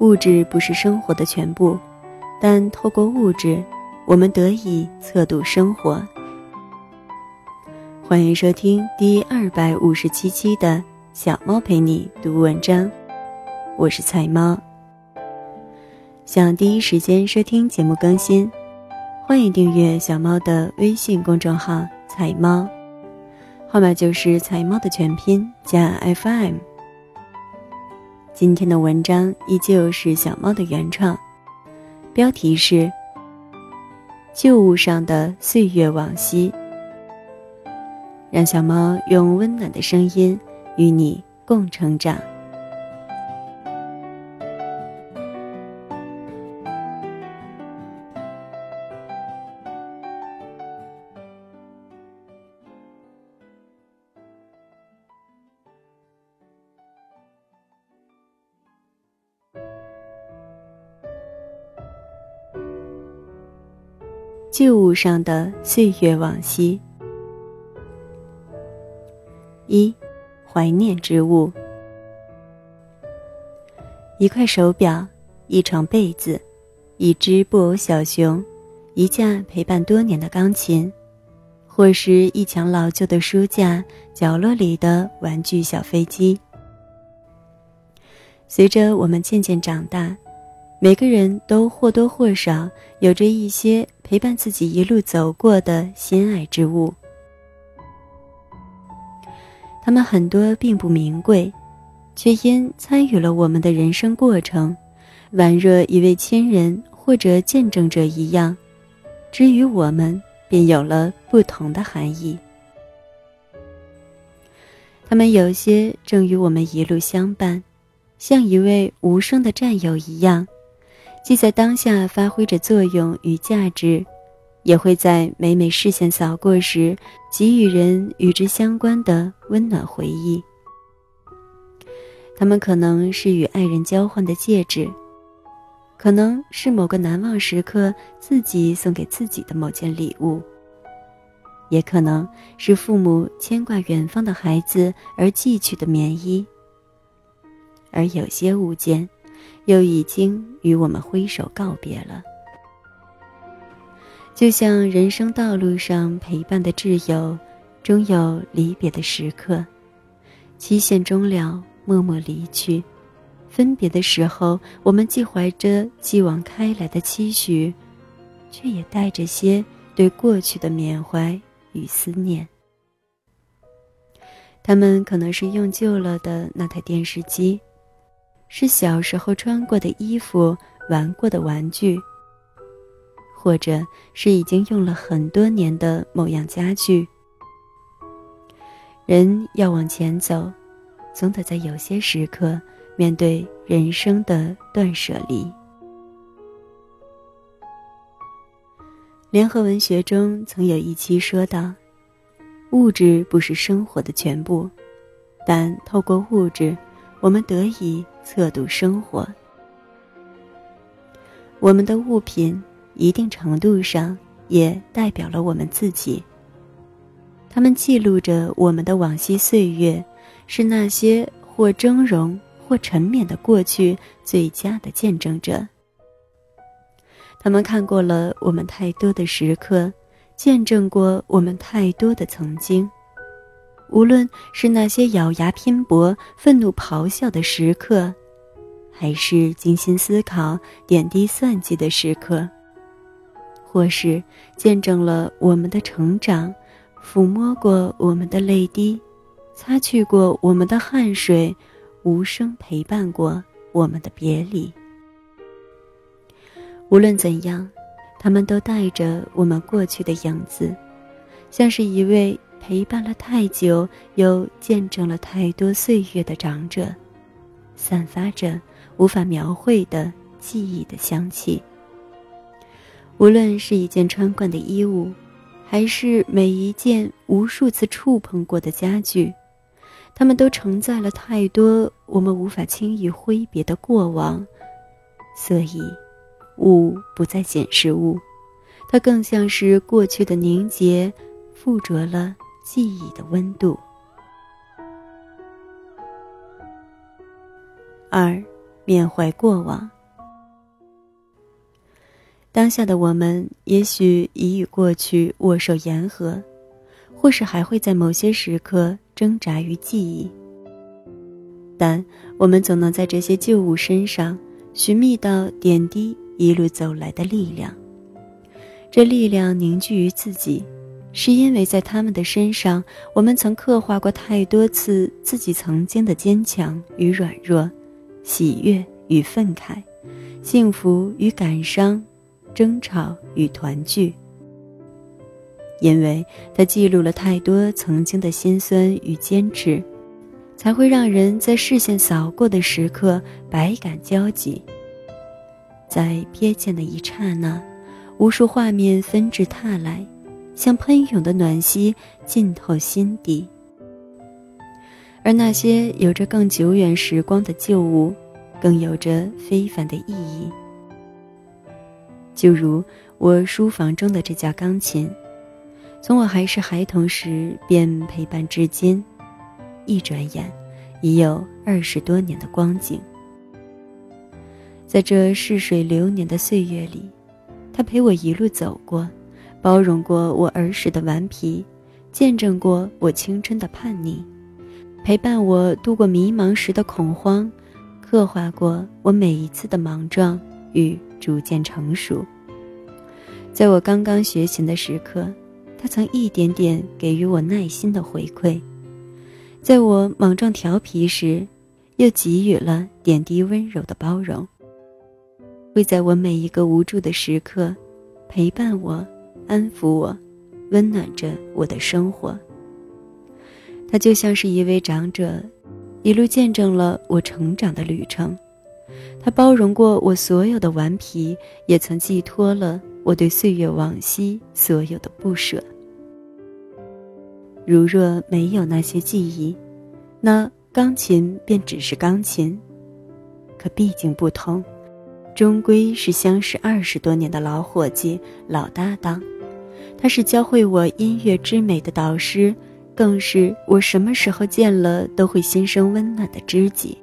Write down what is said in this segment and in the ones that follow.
物质不是生活的全部，但透过物质，我们得以测度生活。欢迎收听第二百五十七期的小猫陪你读文章，我是菜猫。想第一时间收听节目更新，欢迎订阅小猫的微信公众号“菜猫”，号码就是“菜猫”的全拼加 FM。今天的文章依旧是小猫的原创，标题是《旧物上的岁月往昔》，让小猫用温暖的声音与你共成长。旧物上的岁月往昔。一，怀念之物：一块手表，一床被子，一只布偶小熊，一架陪伴多年的钢琴，或是一墙老旧的书架，角落里的玩具小飞机。随着我们渐渐长大。每个人都或多或少有着一些陪伴自己一路走过的心爱之物，他们很多并不名贵，却因参与了我们的人生过程，宛若一位亲人或者见证者一样，之于我们便有了不同的含义。他们有些正与我们一路相伴，像一位无声的战友一样。既在当下发挥着作用与价值，也会在每每视线扫过时，给予人与之相关的温暖回忆。他们可能是与爱人交换的戒指，可能是某个难忘时刻自己送给自己的某件礼物，也可能是父母牵挂远方的孩子而寄去的棉衣。而有些物件。又已经与我们挥手告别了，就像人生道路上陪伴的挚友，终有离别的时刻，期限终了，默默离去。分别的时候，我们既怀着继往开来的期许，却也带着些对过去的缅怀与思念。他们可能是用旧了的那台电视机。是小时候穿过的衣服、玩过的玩具，或者是已经用了很多年的某样家具。人要往前走，总得在有些时刻面对人生的断舍离。联合文学中曾有一期说到：“物质不是生活的全部，但透过物质，我们得以。”测度生活，我们的物品一定程度上也代表了我们自己。他们记录着我们的往昔岁月，是那些或峥嵘或沉湎的过去最佳的见证者。他们看过了我们太多的时刻，见证过我们太多的曾经。无论是那些咬牙拼搏、愤怒咆哮的时刻，还是精心思考、点滴算计的时刻，或是见证了我们的成长，抚摸过我们的泪滴，擦去过我们的汗水，无声陪伴过我们的别离。无论怎样，他们都带着我们过去的影子，像是一位。陪伴了太久，又见证了太多岁月的长者，散发着无法描绘的记忆的香气。无论是一件穿惯的衣物，还是每一件无数次触碰过的家具，它们都承载了太多我们无法轻易挥别的过往。所以，物不再显示物，它更像是过去的凝结，附着了。记忆的温度。二，缅怀过往。当下的我们，也许已与过去握手言和，或是还会在某些时刻挣扎于记忆。但我们总能在这些旧物身上寻觅到点滴一路走来的力量。这力量凝聚于自己，是因为在他们的身上，我们曾刻画过太多次自己曾经的坚强与软弱，喜悦与愤慨，幸福与感伤。争吵与团聚，因为它记录了太多曾经的辛酸与坚持，才会让人在视线扫过的时刻百感交集。在瞥见的一刹那，无数画面纷至沓来，像喷涌的暖溪浸透心底。而那些有着更久远时光的旧物，更有着非凡的意义。就如我书房中的这架钢琴，从我还是孩童时便陪伴至今，一转眼，已有二十多年的光景。在这逝水流年的岁月里，他陪我一路走过，包容过我儿时的顽皮，见证过我青春的叛逆，陪伴我度过迷茫时的恐慌，刻画过我每一次的莽撞与。逐渐成熟。在我刚刚学琴的时刻，他曾一点点给予我耐心的回馈；在我莽撞调皮时，又给予了点滴温柔的包容。会在我每一个无助的时刻，陪伴我，安抚我，温暖着我的生活。他就像是一位长者，一路见证了我成长的旅程。他包容过我所有的顽皮，也曾寄托了我对岁月往昔所有的不舍。如若没有那些记忆，那钢琴便只是钢琴。可毕竟不同，终归是相识二十多年的老伙计、老搭档。他是教会我音乐之美的导师，更是我什么时候见了都会心生温暖的知己。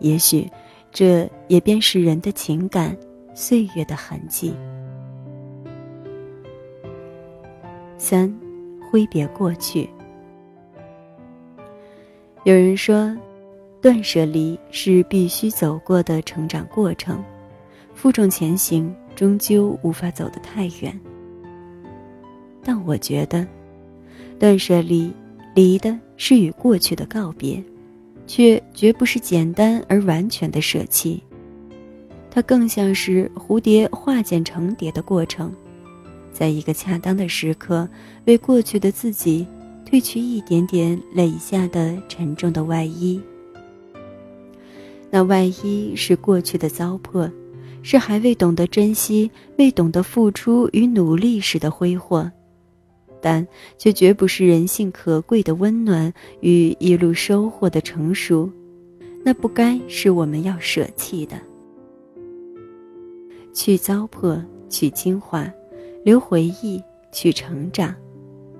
也许，这也便是人的情感，岁月的痕迹。三，挥别过去。有人说，断舍离是必须走过的成长过程，负重前行，终究无法走得太远。但我觉得，断舍离，离的是与过去的告别。却绝不是简单而完全的舍弃，它更像是蝴蝶化茧成蝶的过程，在一个恰当的时刻，为过去的自己褪去一点点累下的沉重的外衣。那外衣是过去的糟粕，是还未懂得珍惜、未懂得付出与努力时的挥霍。但却绝不是人性可贵的温暖与一路收获的成熟，那不该是我们要舍弃的。去糟粕，去精华，留回忆，去成长，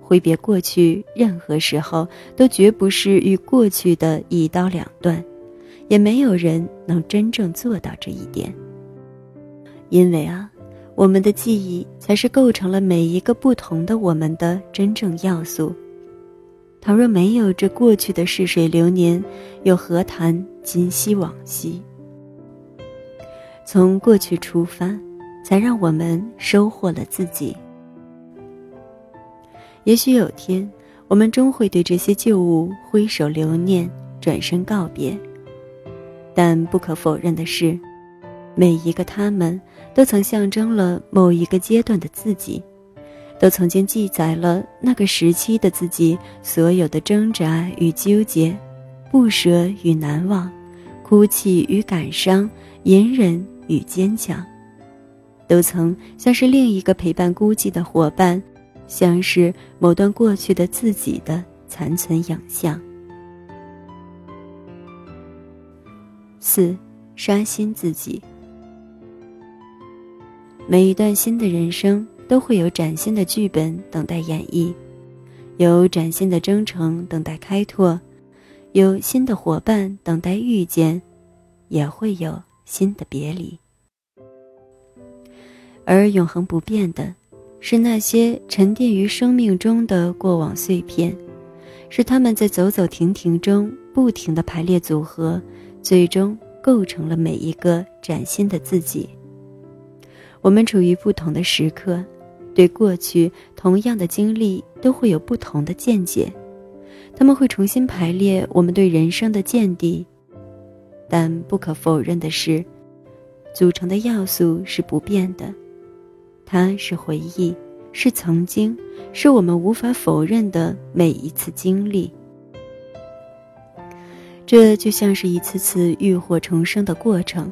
挥别过去。任何时候都绝不是与过去的一刀两断，也没有人能真正做到这一点。因为啊。我们的记忆才是构成了每一个不同的我们的真正要素。倘若没有这过去的逝水流年，又何谈今夕往昔？从过去出发，才让我们收获了自己。也许有天，我们终会对这些旧物挥手留念，转身告别。但不可否认的是。每一个他们，都曾象征了某一个阶段的自己，都曾经记载了那个时期的自己所有的挣扎与纠结，不舍与难忘，哭泣与感伤，隐忍与坚强，都曾像是另一个陪伴孤寂的伙伴，像是某段过去的自己的残存影像。四，刷新自己。每一段新的人生都会有崭新的剧本等待演绎，有崭新的征程等待开拓，有新的伙伴等待遇见，也会有新的别离。而永恒不变的，是那些沉淀于生命中的过往碎片，是他们在走走停停中不停的排列组合，最终构成了每一个崭新的自己。我们处于不同的时刻，对过去同样的经历都会有不同的见解，他们会重新排列我们对人生的见地，但不可否认的是，组成的要素是不变的。它是回忆，是曾经，是我们无法否认的每一次经历。这就像是一次次浴火重生的过程，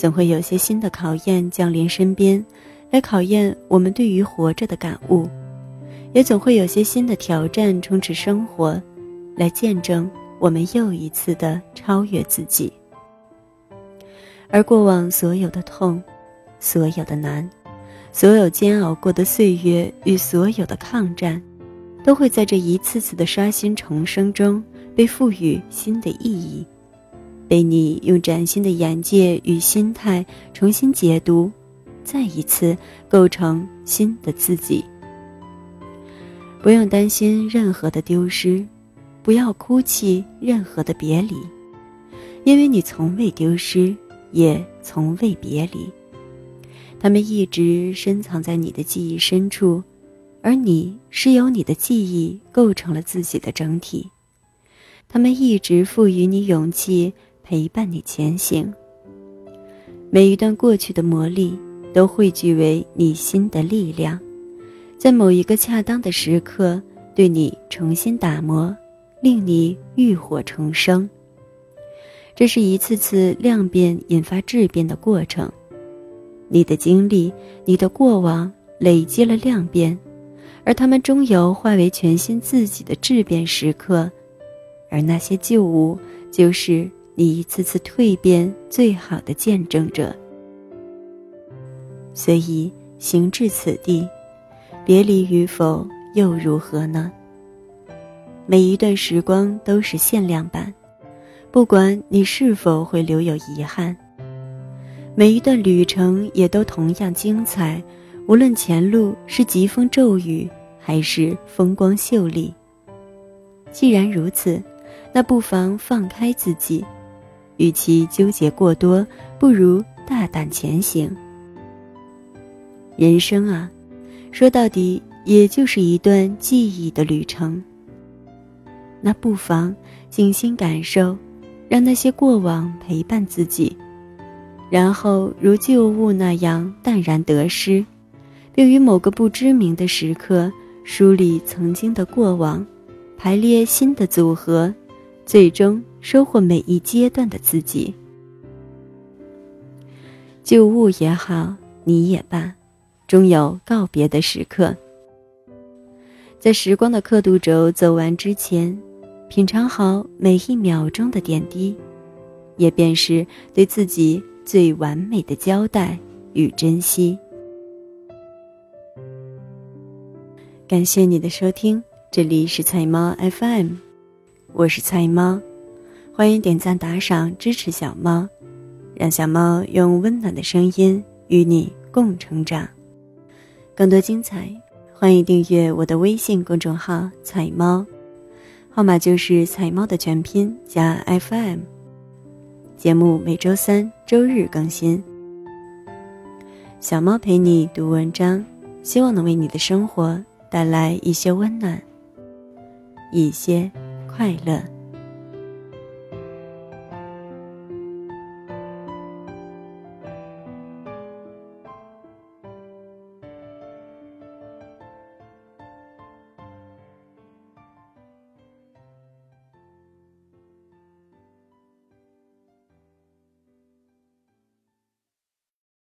总会有些新的考验降临身边，来考验我们对于活着的感悟；也总会有些新的挑战充斥生活，来见证我们又一次的超越自己。而过往所有的痛，所有的难。所有煎熬过的岁月与所有的抗战，都会在这一次次的刷新重生中被赋予新的意义，被你用崭新的眼界与心态重新解读，再一次构成新的自己。不用担心任何的丢失，不要哭泣任何的别离，因为你从未丢失，也从未别离。他们一直深藏在你的记忆深处，而你是由你的记忆构成了自己的整体。他们一直赋予你勇气，陪伴你前行。每一段过去的磨砺，都汇聚为你新的力量，在某一个恰当的时刻，对你重新打磨，令你浴火重生。这是一次次量变引发质变的过程。你的经历，你的过往累积了量变，而他们终有化为全新自己的质变时刻，而那些旧物，就是你一次次蜕变最好的见证者。所以行至此地，别离与否又如何呢？每一段时光都是限量版，不管你是否会留有遗憾。每一段旅程也都同样精彩，无论前路是疾风骤雨还是风光秀丽。既然如此，那不妨放开自己，与其纠结过多，不如大胆前行。人生啊，说到底也就是一段记忆的旅程。那不妨静心感受，让那些过往陪伴自己。然后如旧物那样淡然得失，并于某个不知名的时刻梳理曾经的过往，排列新的组合，最终收获每一阶段的自己。旧物也好，你也罢，终有告别的时刻。在时光的刻度轴走完之前，品尝好每一秒钟的点滴，也便是对自己。最完美的交代与珍惜。感谢你的收听，这里是菜猫 FM，我是菜猫，欢迎点赞打赏支持小猫，让小猫用温暖的声音与你共成长。更多精彩，欢迎订阅我的微信公众号“彩猫”，号码就是“彩猫”的全拼加 FM。节目每周三、周日更新。小猫陪你读文章，希望能为你的生活带来一些温暖，一些快乐。